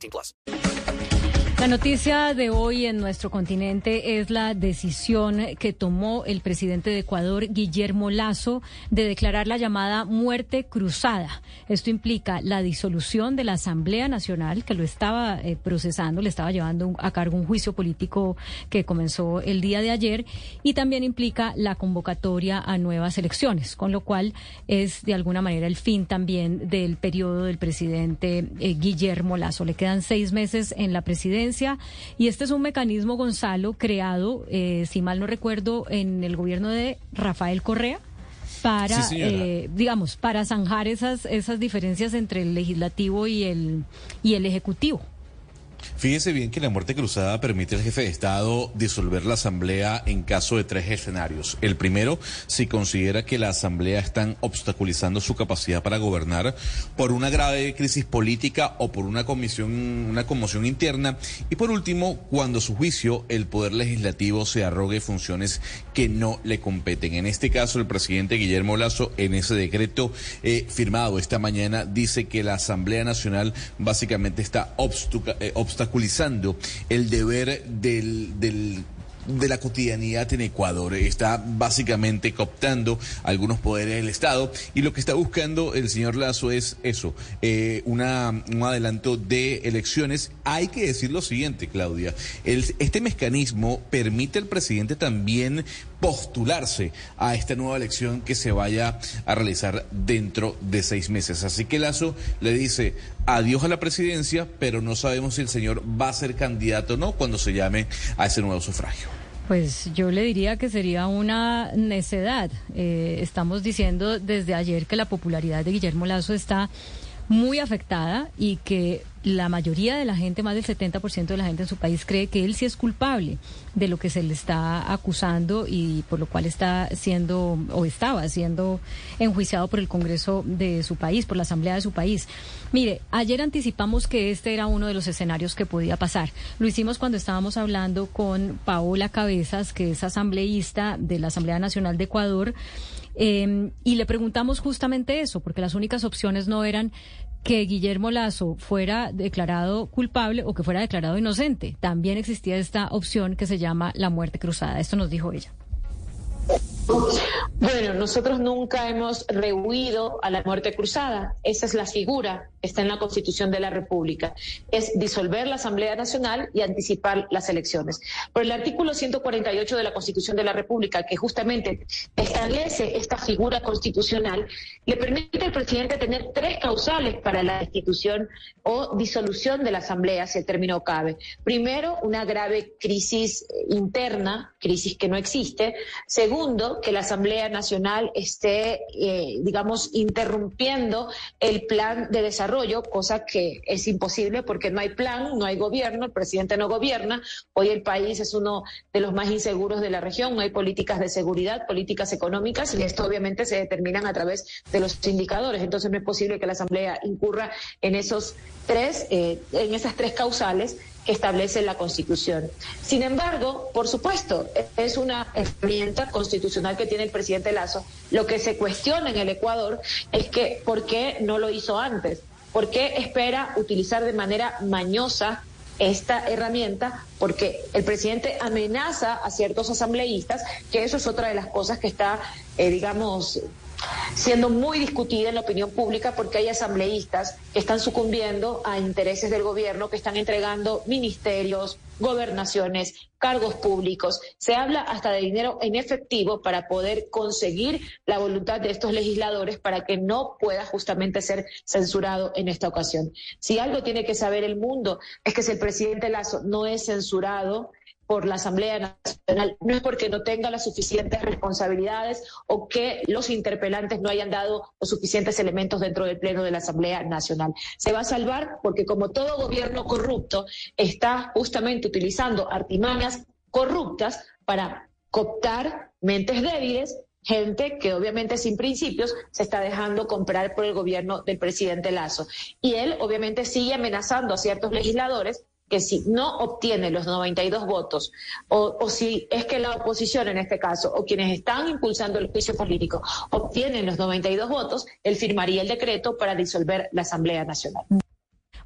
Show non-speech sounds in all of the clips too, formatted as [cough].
18 plus. La noticia de hoy en nuestro continente es la decisión que tomó el presidente de Ecuador, Guillermo Lazo, de declarar la llamada muerte cruzada. Esto implica la disolución de la Asamblea Nacional, que lo estaba eh, procesando, le estaba llevando a cargo un juicio político que comenzó el día de ayer, y también implica la convocatoria a nuevas elecciones, con lo cual es de alguna manera el fin también del periodo del presidente eh, Guillermo Lazo. Le quedan seis meses en la presidencia y este es un mecanismo, Gonzalo, creado, eh, si mal no recuerdo, en el gobierno de Rafael Correa para, eh, digamos, para zanjar esas, esas diferencias entre el legislativo y el, y el ejecutivo. Fíjese bien que la muerte cruzada permite al jefe de Estado disolver la Asamblea en caso de tres escenarios. El primero, si considera que la Asamblea están obstaculizando su capacidad para gobernar por una grave crisis política o por una comisión, una conmoción interna. Y por último, cuando a su juicio el Poder Legislativo se arrogue funciones que no le competen. En este caso, el presidente Guillermo Lazo, en ese decreto eh, firmado esta mañana, dice que la Asamblea Nacional básicamente está eh, obstaculizando el deber del, del de la cotidianidad en Ecuador. Está básicamente cooptando algunos poderes del Estado y lo que está buscando el señor Lazo es eso, eh, una, un adelanto de elecciones. Hay que decir lo siguiente, Claudia, este mecanismo permite al presidente también postularse a esta nueva elección que se vaya a realizar dentro de seis meses. Así que Lazo le dice adiós a la presidencia, pero no sabemos si el señor va a ser candidato o no cuando se llame a ese nuevo sufragio. Pues yo le diría que sería una necedad. Eh, estamos diciendo desde ayer que la popularidad de Guillermo Lazo está muy afectada y que la mayoría de la gente, más del 70% de la gente en su país, cree que él sí es culpable de lo que se le está acusando y por lo cual está siendo o estaba siendo enjuiciado por el Congreso de su país, por la Asamblea de su país. Mire, ayer anticipamos que este era uno de los escenarios que podía pasar. Lo hicimos cuando estábamos hablando con Paola Cabezas, que es asambleísta de la Asamblea Nacional de Ecuador. Eh, y le preguntamos justamente eso, porque las únicas opciones no eran que Guillermo Lazo fuera declarado culpable o que fuera declarado inocente. También existía esta opción que se llama la muerte cruzada. Esto nos dijo ella. Bueno, nosotros nunca hemos rehuido a la muerte cruzada. Esa es la figura, está en la Constitución de la República. Es disolver la Asamblea Nacional y anticipar las elecciones. Por el artículo 148 de la Constitución de la República, que justamente establece esta figura constitucional, le permite al presidente tener tres causales para la destitución o disolución de la Asamblea, si el término cabe. Primero, una grave crisis interna, crisis que no existe. Segundo, que la Asamblea Nacional esté, eh, digamos, interrumpiendo el plan de desarrollo, cosa que es imposible porque no hay plan, no hay gobierno, el presidente no gobierna. Hoy el país es uno de los más inseguros de la región, no hay políticas de seguridad, políticas económicas y esto obviamente se determinan a través de los indicadores. Entonces no es posible que la Asamblea incurra en esos tres, eh, en esas tres causales que establece la Constitución. Sin embargo, por supuesto, es una herramienta constitucional que tiene el presidente Lazo. Lo que se cuestiona en el Ecuador es que por qué no lo hizo antes, por qué espera utilizar de manera mañosa esta herramienta porque el presidente amenaza a ciertos asambleístas, que eso es otra de las cosas que está, eh, digamos, siendo muy discutida en la opinión pública porque hay asambleístas que están sucumbiendo a intereses del gobierno, que están entregando ministerios, gobernaciones, cargos públicos. Se habla hasta de dinero en efectivo para poder conseguir la voluntad de estos legisladores para que no pueda justamente ser censurado en esta ocasión. Si algo tiene que saber el mundo es que si el presidente Lazo no es censurado, por la Asamblea Nacional, no es porque no tenga las suficientes responsabilidades o que los interpelantes no hayan dado los suficientes elementos dentro del Pleno de la Asamblea Nacional. Se va a salvar porque como todo gobierno corrupto está justamente utilizando artimañas corruptas para cooptar mentes débiles gente que obviamente sin principios se está dejando comprar por el gobierno del presidente Lazo. Y él obviamente sigue amenazando a ciertos legisladores que si no obtiene los 92 votos, o, o, si es que la oposición en este caso, o quienes están impulsando el juicio político, obtienen los 92 votos, él firmaría el decreto para disolver la Asamblea Nacional.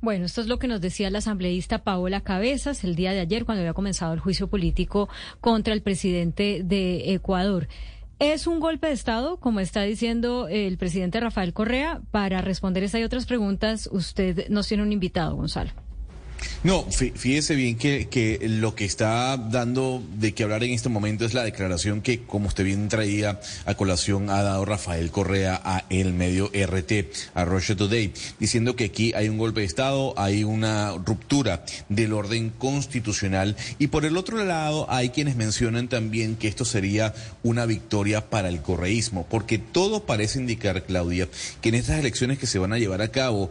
Bueno, esto es lo que nos decía la asambleísta Paola Cabezas el día de ayer cuando había comenzado el juicio político contra el presidente de Ecuador. ¿Es un golpe de Estado, como está diciendo el presidente Rafael Correa? Para responder esta y otras preguntas, usted nos tiene un invitado, Gonzalo. No, fíjese bien que, que, lo que está dando de qué hablar en este momento es la declaración que, como usted bien traía a colación, ha dado Rafael Correa a el medio RT, a Russia Today, diciendo que aquí hay un golpe de Estado, hay una ruptura del orden constitucional y por el otro lado hay quienes mencionan también que esto sería una victoria para el correísmo, porque todo parece indicar, Claudia, que en estas elecciones que se van a llevar a cabo...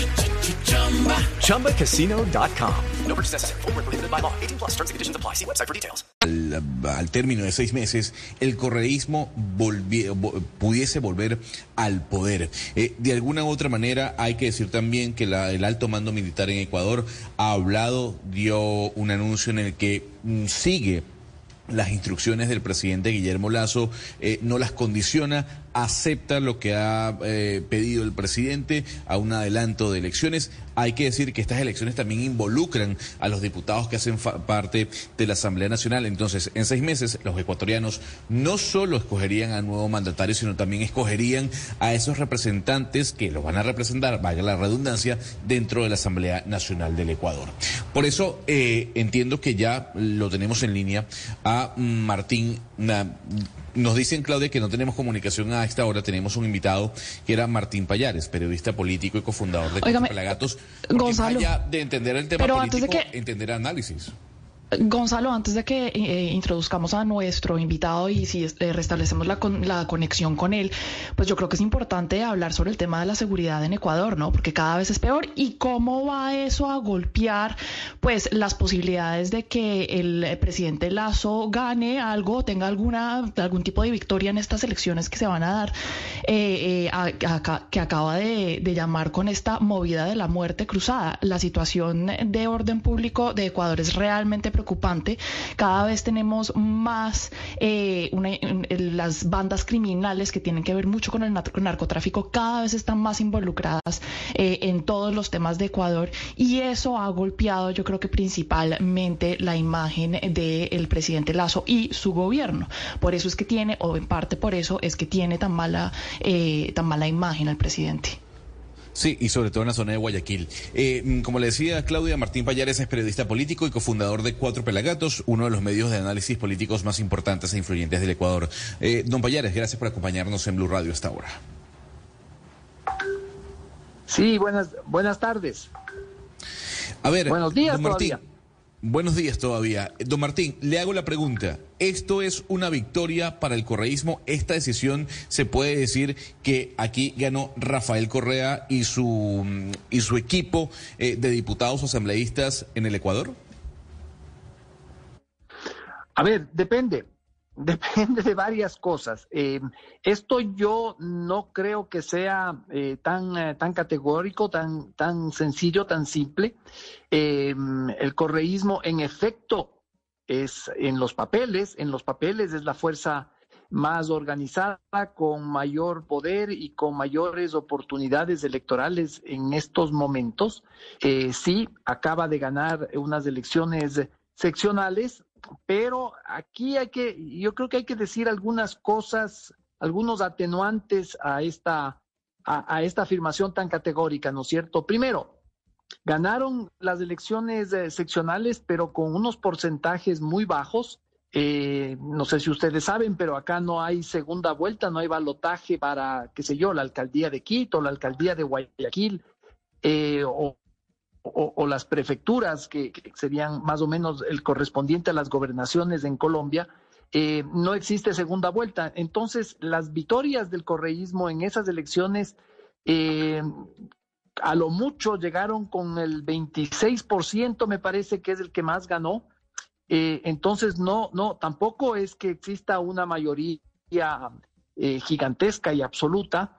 ChumbaCasino.com. No purchase necessary. Full prohibited by law. 18 plus terms and conditions apply. See website for details. Al, al término de seis meses, el correísmo pudiese volver al poder. Eh, de alguna u otra manera, hay que decir también que la, el alto mando militar en Ecuador ha hablado, dio un anuncio en el que mm, sigue las instrucciones del presidente Guillermo Lazo, eh, no las condiciona, acepta lo que ha eh, pedido el presidente a un adelanto de elecciones. Hay que decir que estas elecciones también involucran a los diputados que hacen parte de la Asamblea Nacional. Entonces, en seis meses, los ecuatorianos no solo escogerían al nuevo mandatario, sino también escogerían a esos representantes que los van a representar, vaya la redundancia, dentro de la Asamblea Nacional del Ecuador. Por eso eh, entiendo que ya lo tenemos en línea a Martín. Nos dicen, Claudia, que no tenemos comunicación a esta hora. Tenemos un invitado que era Martín Payares, periodista político y cofundador de Pelagatos. Gonzalo, de entender el tema político, entender análisis. Gonzalo, antes de que eh, introduzcamos a nuestro invitado y si eh, restablecemos la, con, la conexión con él, pues yo creo que es importante hablar sobre el tema de la seguridad en Ecuador, ¿no? Porque cada vez es peor y cómo va eso a golpear, pues, las posibilidades de que el presidente Lazo gane algo, tenga alguna algún tipo de victoria en estas elecciones que se van a dar, eh, que acaba de, de llamar con esta movida de la muerte cruzada. La situación de orden público de Ecuador es realmente preocupante preocupante. Cada vez tenemos más eh, una, las bandas criminales que tienen que ver mucho con el narcotráfico, cada vez están más involucradas eh, en todos los temas de Ecuador y eso ha golpeado yo creo que principalmente la imagen del presidente Lazo y su gobierno. Por eso es que tiene, o en parte por eso es que tiene tan mala, eh, tan mala imagen al presidente. Sí, y sobre todo en la zona de Guayaquil. Eh, mm, como le decía Claudia, Martín Payares es periodista político y cofundador de Cuatro Pelagatos, uno de los medios de análisis políticos más importantes e influyentes del Ecuador. Eh, don Payares, gracias por acompañarnos en Blue Radio hasta ahora. Sí, buenas, buenas tardes. A ver, buenos días, don Martín. Buenos días todavía. Don Martín, le hago la pregunta. ¿Esto es una victoria para el correísmo? ¿Esta decisión se puede decir que aquí ganó Rafael Correa y su, y su equipo eh, de diputados asambleístas en el Ecuador? A ver, depende. Depende de varias cosas. Eh, esto yo no creo que sea eh, tan, eh, tan categórico, tan, tan sencillo, tan simple. el correísmo, en efecto, es en los papeles, en los papeles es la fuerza más organizada, con mayor poder y con mayores oportunidades electorales en estos momentos. sí, acaba de ganar unas elecciones seccionales, pero aquí hay que, yo creo que hay que decir algunas cosas algunos atenuantes a esta, a, esta afirmación tan categórica, ¿no es cierto? Primero, ganaron las elecciones eh, seccionales, pero con unos porcentajes muy bajos. Eh, no sé si ustedes saben, pero acá no hay segunda vuelta, no hay balotaje para, qué sé yo, la alcaldía de Quito, la alcaldía de Guayaquil eh, o, o, las prefecturas, que, serían más o menos el correspondiente a las gobernaciones en Colombia. Eh, no existe segunda vuelta. Entonces, las victorias del correísmo en esas elecciones eh, a lo mucho llegaron con el 26%, me parece que es el que más ganó. Eh, entonces, no, no, tampoco es que exista una mayoría gigantesca y absoluta.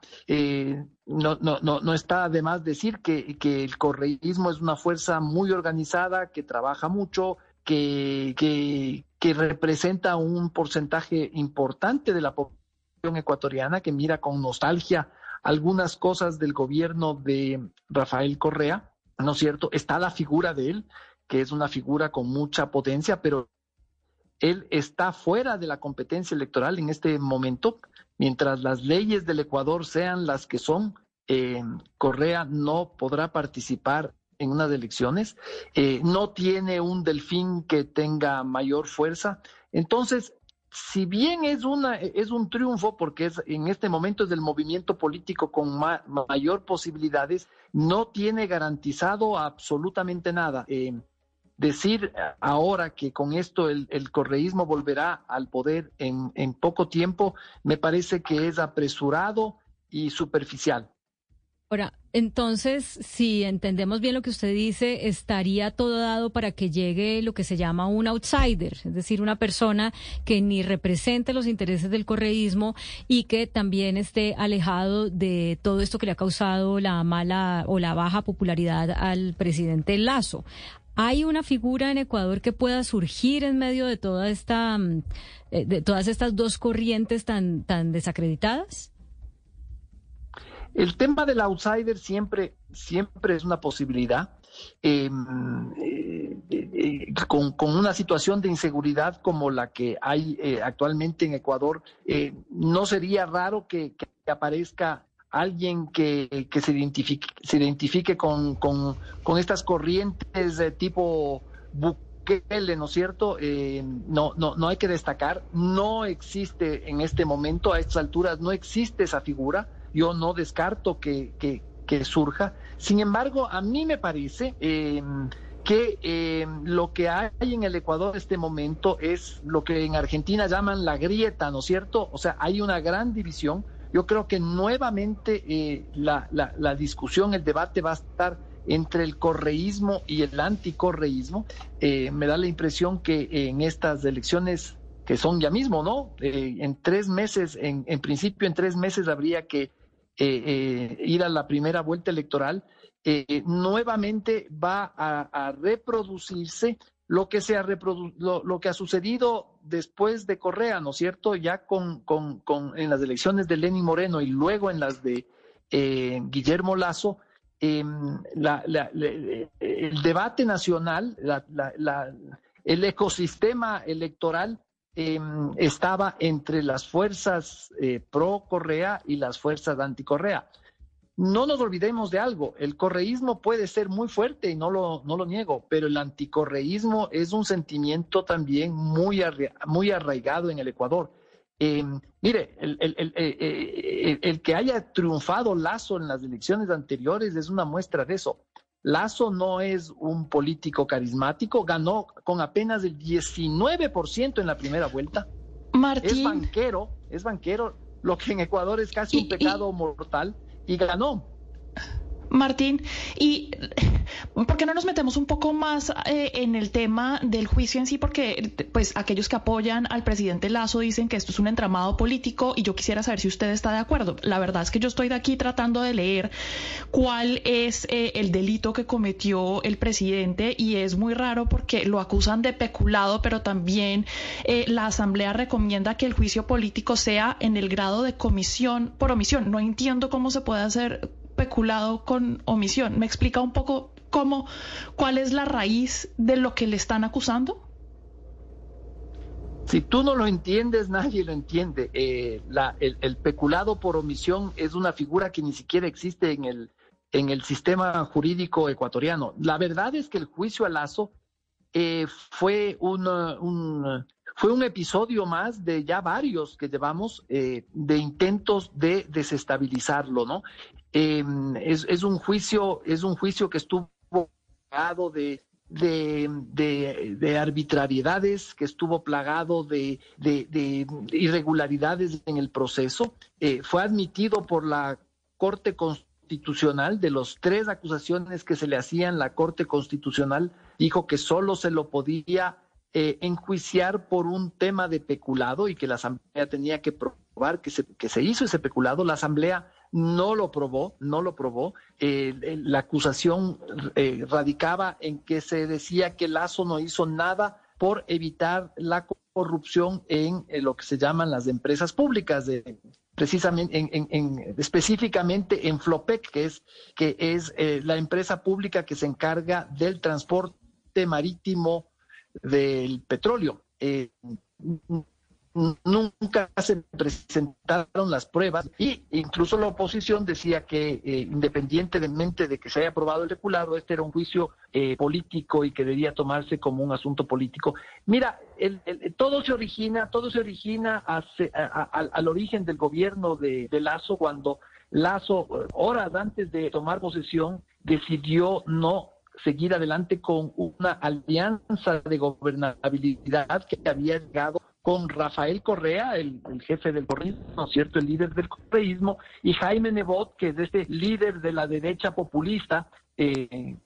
No, no, no, no está de más decir que, que, el correísmo es una fuerza muy organizada, que trabaja mucho, que, que, que representa un porcentaje importante de la población ecuatoriana, que mira con nostalgia algunas cosas del gobierno de Rafael Correa, ¿no es cierto? Está la figura de él, que es una figura con mucha potencia, pero él está fuera de la competencia electoral en este momento. Mientras las leyes del Ecuador sean las que son, eh, Correa no podrá participar en unas elecciones, eh, no tiene un delfín que tenga mayor fuerza. Entonces, si bien es una es un triunfo porque es en este momento es el movimiento político con ma, mayor posibilidades no tiene garantizado absolutamente nada eh, decir ahora que con esto el, el correísmo volverá al poder en, en, poco tiempo me parece que es apresurado y superficial Ahora, entonces, si entendemos bien lo que usted dice, estaría todo dado para que llegue lo que se llama un outsider, es decir, una persona que ni represente los intereses del correísmo y que también esté alejado de todo esto que le ha causado la mala o la baja popularidad al presidente Lazo. ¿Hay una figura en Ecuador que pueda surgir en medio de toda esta, de todas estas dos corrientes tan, desacreditadas? El tema del outsider siempre, siempre es una posibilidad. Eh, eh, eh, con, una situación de inseguridad como la que hay eh, actualmente en Ecuador, no sería raro que aparezca alguien que, que, se identifique, se identifique con, con, con estas corrientes de tipo Bukele, ¿no es cierto? no, no, no hay que destacar, no existe en este momento, a estas alturas, no existe esa figura yo no descarto que, que, que surja. Sin embargo, a mí me parece eh, que eh, lo que hay en el Ecuador en este momento es lo que en Argentina llaman la grieta, ¿no es cierto? O sea, hay una gran división. Yo creo que nuevamente eh, la, la, la, discusión, el debate va a estar entre el correísmo y el anticorreísmo. Eh, me da la impresión que en estas elecciones que son ya mismo, ¿no? Eh, en tres meses, en, en principio en tres meses habría que eh, ir a la primera vuelta electoral, nuevamente va a, reproducirse lo que, se ha lo, lo, que ha sucedido después de Correa, ¿no es cierto? Ya con, con, con en las elecciones de Lenín Moreno y luego en las de eh, Guillermo Lazo, em, el debate nacional, el ecosistema electoral eh, estaba entre las fuerzas eh, pro Correa y las fuerzas anti Correa. No nos olvidemos de algo, el correísmo puede ser muy fuerte y no lo, no lo niego, pero el anticorreísmo es un sentimiento también muy, muy arraigado en el Ecuador. Eh, mire, el, el, el, el, que haya triunfado Lazo en las elecciones anteriores es una muestra de eso. Lazo no es un político carismático, ganó con apenas el 19% en la primera vuelta. Martín. Es banquero, es banquero, lo que en Ecuador es casi y, un pecado y... mortal, y ganó. Martín, y ¿por qué no nos metemos un poco más eh, en el tema del juicio en sí? Porque pues aquellos que apoyan al presidente Lazo dicen que esto es un entramado político y yo quisiera saber si usted está de acuerdo. La verdad es que yo estoy de aquí tratando de leer cuál es eh, el delito que cometió el presidente y es muy raro porque lo acusan de peculado, pero también eh, la Asamblea recomienda que el juicio político sea en el grado de comisión por omisión. No entiendo cómo se puede hacer peculado con omisión. ¿Me explica un poco cómo, cuál es la raíz de lo que le están acusando? Si tú no lo entiendes, nadie lo entiende. Eh, el, peculado por omisión es una figura que ni siquiera existe en el, en el sistema jurídico ecuatoriano. La verdad es que el juicio a Lazo eh, fue, un, un, fue un episodio más de ya varios que llevamos eh, de intentos de desestabilizarlo, ¿no? Eh, es, es, un juicio, es un juicio que estuvo plagado de, de, de, de arbitrariedades, que estuvo plagado de, de irregularidades en el proceso. Eh, fue admitido por la Corte Constitucional de los tres acusaciones que se le hacían, la Corte Constitucional dijo que solo se lo podía eh, enjuiciar por un tema de peculado y que la Asamblea tenía que probar que se, que se hizo ese peculado. La Asamblea no lo probó, no lo probó. Eh, la acusación eh, radicaba en que se decía que Lazo no hizo nada por evitar la corrupción en, en lo que se llaman las empresas públicas, de, precisamente en, en, en, específicamente en Flopec, que es, que es eh, la empresa pública que se encarga del transporte marítimo del petróleo. Eh, nunca se presentaron las pruebas y incluso la oposición decía que eh, independientemente de que se haya aprobado el reculado, este era un juicio eh, político y que debía tomarse como un asunto político. Mira, el, el, todo se origina, todo se origina hace, a, a, al origen del gobierno de, de Lazo cuando Lazo, horas antes de tomar posesión, decidió no seguir adelante con una alianza de gobernabilidad que había llegado con Rafael Correa, el, jefe del correísmo, ¿no es cierto?, el líder del correísmo, y Jaime Nebot, que es este líder de la derecha populista, eh,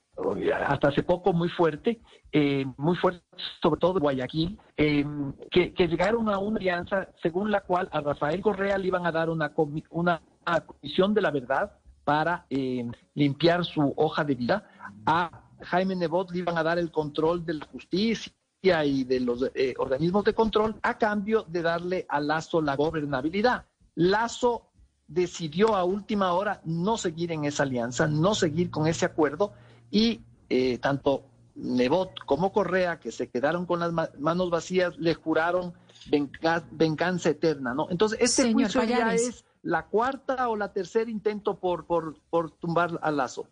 hasta hace poco muy fuerte, eh, muy fuerte, sobre todo Guayaquil, eh, que, llegaron a una alianza según la cual a Rafael Correa le iban a dar una, una, una comisión de la verdad para eh, limpiar su hoja de vida. A Jaime Nebot le iban a dar el control de la justicia y de los eh, organismos de control a cambio de darle a Lazo la gobernabilidad. Lazo decidió a última hora no seguir en esa alianza, no seguir con ese acuerdo y eh, tanto Nebot como Correa, que se quedaron con las ma manos vacías, le juraron venga venganza eterna, ¿no? Entonces, este Señor juicio ya es la cuarta o la tercer intento por, por, por tumbar a Lazo.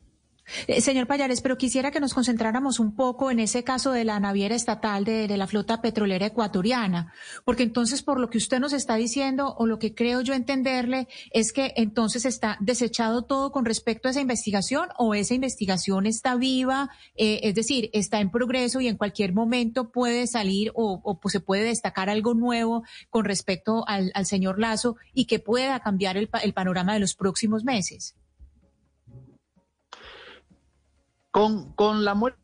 Eh, señor Payares, pero quisiera que nos concentráramos un poco en ese caso de la naviera estatal de, la flota petrolera ecuatoriana, porque entonces por lo que usted nos está diciendo o lo que creo yo entenderle es que entonces está desechado todo con respecto a esa investigación o esa investigación está viva, eh, es decir, está en progreso y en cualquier momento puede salir o, pues se puede destacar algo nuevo con respecto al, al señor Lazo y que pueda cambiar el, el panorama de los próximos meses. Con, con la muerte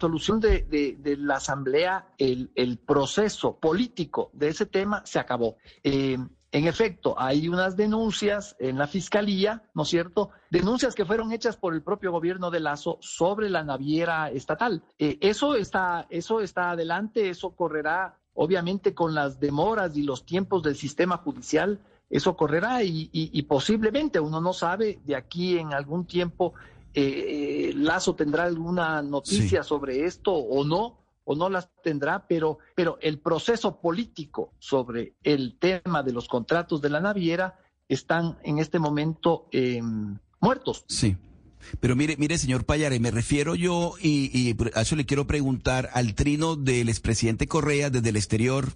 solución de, de, de, la Asamblea, el, el, proceso político de ese tema se acabó. Eh, en efecto, hay unas denuncias en la Fiscalía, ¿no es cierto? Denuncias que fueron hechas por el propio gobierno de Lazo sobre la naviera estatal. Eh, eso, está, eso está adelante, eso correrá obviamente con las demoras y los tiempos del sistema judicial eso correrá y, y, y, posiblemente uno no sabe de aquí en algún tiempo eh, Lazo tendrá alguna noticia sí. sobre esto o no o no las tendrá, pero, pero el proceso político sobre el tema de los contratos de la naviera están en este momento eh, muertos. Sí. Pero mire, mire, señor Payare, me refiero yo, y, y, a eso le quiero preguntar al trino del expresidente Correa desde el exterior,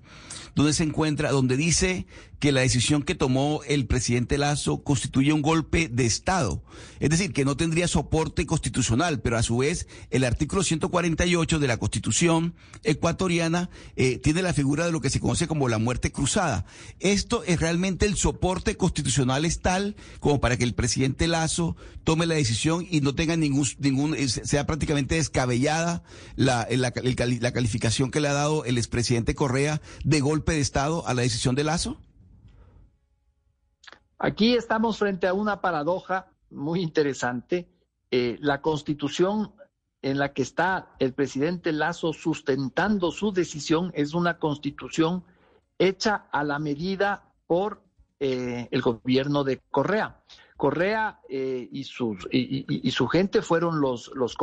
donde se encuentra, donde dice que la decisión que tomó el presidente Lazo constituye un golpe de Estado. Es decir, que no tendría soporte constitucional, pero a su vez el artículo 148 de la Constitución ecuatoriana eh, tiene la figura de lo que se conoce como la muerte cruzada. Esto es realmente el soporte constitucional es tal como para que el presidente Lazo tome la decisión y no tenga ningún, ningún sea prácticamente descabellada la, la, la calificación que le ha dado el expresidente Correa de golpe de Estado a la decisión de Lazo? Aquí estamos frente a una paradoja muy interesante. Eh, la constitución en la que está el presidente Lazo sustentando su decisión es una constitución hecha a la medida por eh, el gobierno de Correa. Correa eh, y, sus, y, su gente fueron los, los,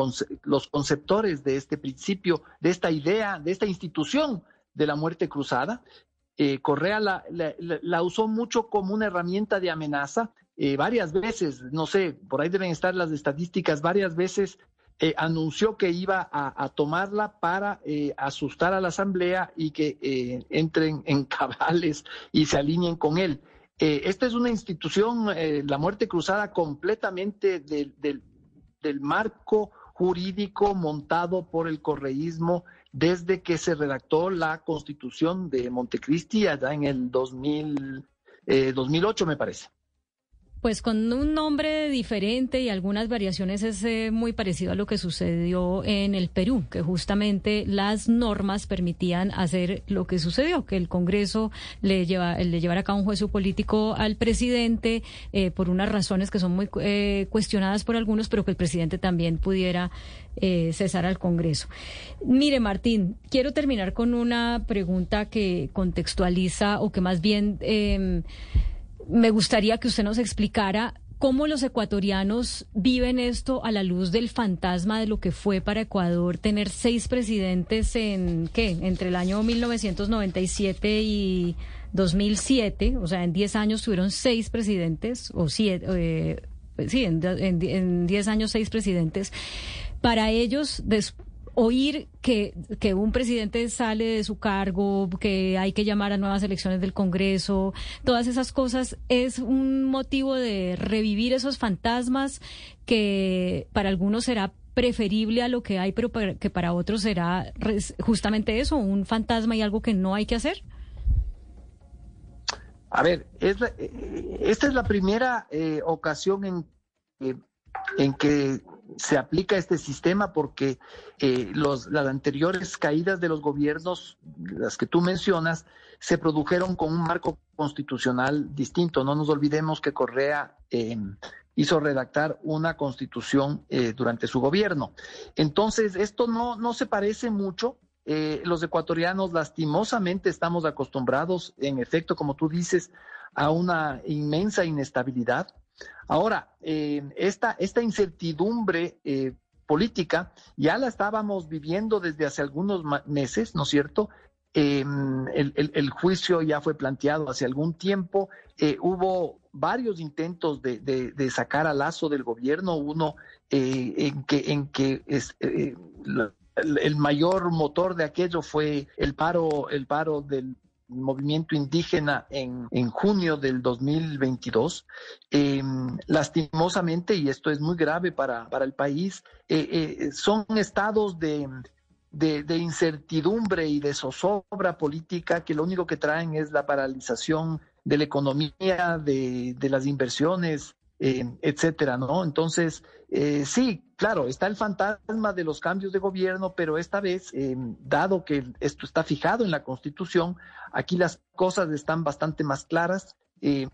los conceptores de este principio, de esta idea, de esta institución de la muerte cruzada. Eh, Correa la, usó mucho como una herramienta de amenaza. Eh, varias veces, no sé, por ahí deben estar las estadísticas, varias veces anunció que iba a, a tomarla para eh, asustar a la Asamblea y que eh, entren en [laughs] cabales y se alineen con él. Esta es una institución, la muerte cruzada, completamente del, marco jurídico montado por el correísmo desde que se redactó la constitución de Montecristi allá en el 2000, 2008, me parece. Pues con un nombre diferente y algunas variaciones es eh, muy parecido a lo que sucedió en el Perú, que justamente las normas permitían hacer lo que sucedió, que el Congreso le, lleva, le llevara a cabo un juicio político al presidente eh, por unas razones que son muy eh, cuestionadas por algunos, pero que el presidente también pudiera eh, cesar al Congreso. Mire, Martín, quiero terminar con una pregunta que contextualiza o que más bien em, me gustaría que usted nos explicara cómo los ecuatorianos viven esto a la luz del fantasma de lo que fue para Ecuador tener seis presidentes en, ¿qué? Entre el año 1997 y 2007, o sea, en diez años tuvieron seis presidentes, o siete, eh, sí, en diez años seis presidentes. Para ellos, después oír que, que un presidente sale de su cargo, que hay que llamar a nuevas elecciones del Congreso, todas esas cosas, es un motivo de revivir esos fantasmas que para algunos será preferible a lo que hay, pero que para otros será justamente eso, un fantasma y algo que no hay que hacer? A ver, es eh, esta es la primera eh, ocasión en que en que se aplica este sistema porque eh, los, las anteriores caídas de los gobiernos, las que tú mencionas, se produjeron con un marco constitucional distinto. No nos olvidemos que Correa eh, hizo redactar una constitución eh, durante su gobierno. Entonces, esto no, no se parece mucho. Eh, los ecuatorianos lastimosamente estamos acostumbrados, en efecto, como tú dices, a una inmensa inestabilidad Ahora, eh, esta, esta incertidumbre eh, política ya la estábamos viviendo desde hace algunos meses, ¿no es cierto? Eh, el, juicio ya fue planteado hace algún tiempo. Eh, hubo varios intentos de, sacar a Lazo del gobierno, uno eh, en que, en que eh, el mayor motor de aquello fue el paro, el paro del movimiento indígena en, en junio del 2022. Eh, lastimosamente, y esto es muy grave para, para el país, eh, eh, son estados de, de, de, incertidumbre y de zozobra política que lo único que traen es la paralización de la economía, de, de las inversiones, eh, etcétera, ¿no? Entonces, sí, claro, está el fantasma de los cambios de gobierno, pero esta vez, eh, dado que esto está fijado en la Constitución, aquí las cosas están bastante más claras. Eh,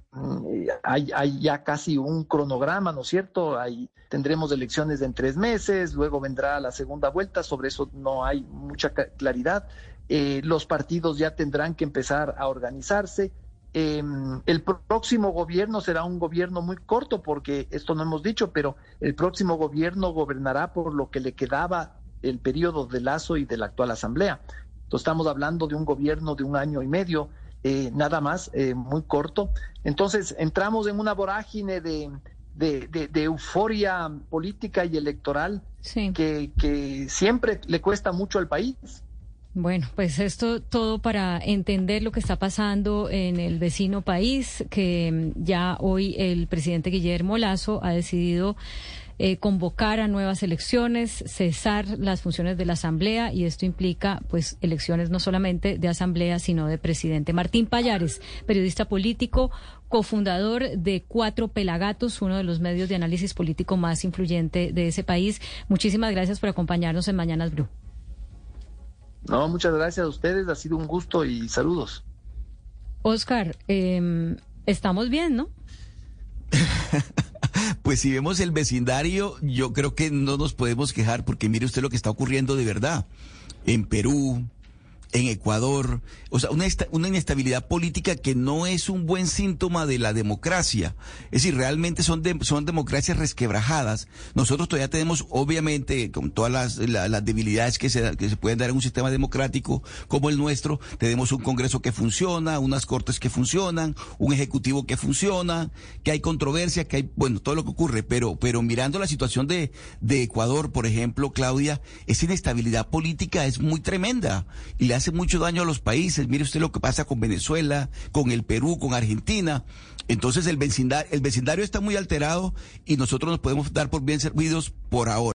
hay, hay, ya casi un cronograma, ¿no es cierto? Hay, tendremos elecciones en tres meses, luego vendrá la segunda vuelta, sobre eso no hay mucha claridad. Eh, los partidos ya tendrán que empezar a organizarse. Eh, el próximo gobierno será un gobierno muy corto porque esto no hemos dicho, pero el próximo gobierno gobernará por lo que le quedaba el periodo de Lazo y de la actual Asamblea. Entonces estamos hablando de un gobierno de un año y medio, eh, nada más, eh, muy corto. Entonces entramos en una vorágine de, de, de, de euforia política y electoral sí. que, que siempre le cuesta mucho al país. Bueno, pues esto todo para entender lo que está pasando en el vecino país, que ya hoy el presidente Guillermo Lazo ha decidido eh, convocar a nuevas elecciones, cesar las funciones de la Asamblea y esto implica pues elecciones no solamente de Asamblea sino de presidente. Martín Payares, periodista político, cofundador de Cuatro Pelagatos, uno de los medios de análisis político más influyente de ese país. Muchísimas gracias por acompañarnos en Mañanas Blue. No, muchas gracias a ustedes, ha sido un gusto y saludos. Oscar, eh, estamos bien, ¿no? [laughs] pues si vemos el vecindario, yo creo que no nos podemos quejar porque mire usted lo que está ocurriendo de verdad. En Perú, en Ecuador, o sea, una, una inestabilidad política que no es un buen síntoma de la democracia. Es decir, realmente son, son democracias resquebrajadas. Nosotros todavía tenemos, obviamente, con todas las, debilidades que se, que se pueden dar en un sistema democrático como el nuestro, tenemos un Congreso que funciona, unas cortes que funcionan, un Ejecutivo que funciona, que hay controversia, que hay, bueno, todo lo que ocurre, pero, pero mirando la situación de, de Ecuador, por ejemplo, Claudia, esa inestabilidad política es muy tremenda y le hace mucho daño a los países. Mire usted lo que pasa con Venezuela, con el Perú, con Argentina. Entonces el vecindario, el vecindario está muy alterado y nosotros nos podemos dar por bien servidos por ahora.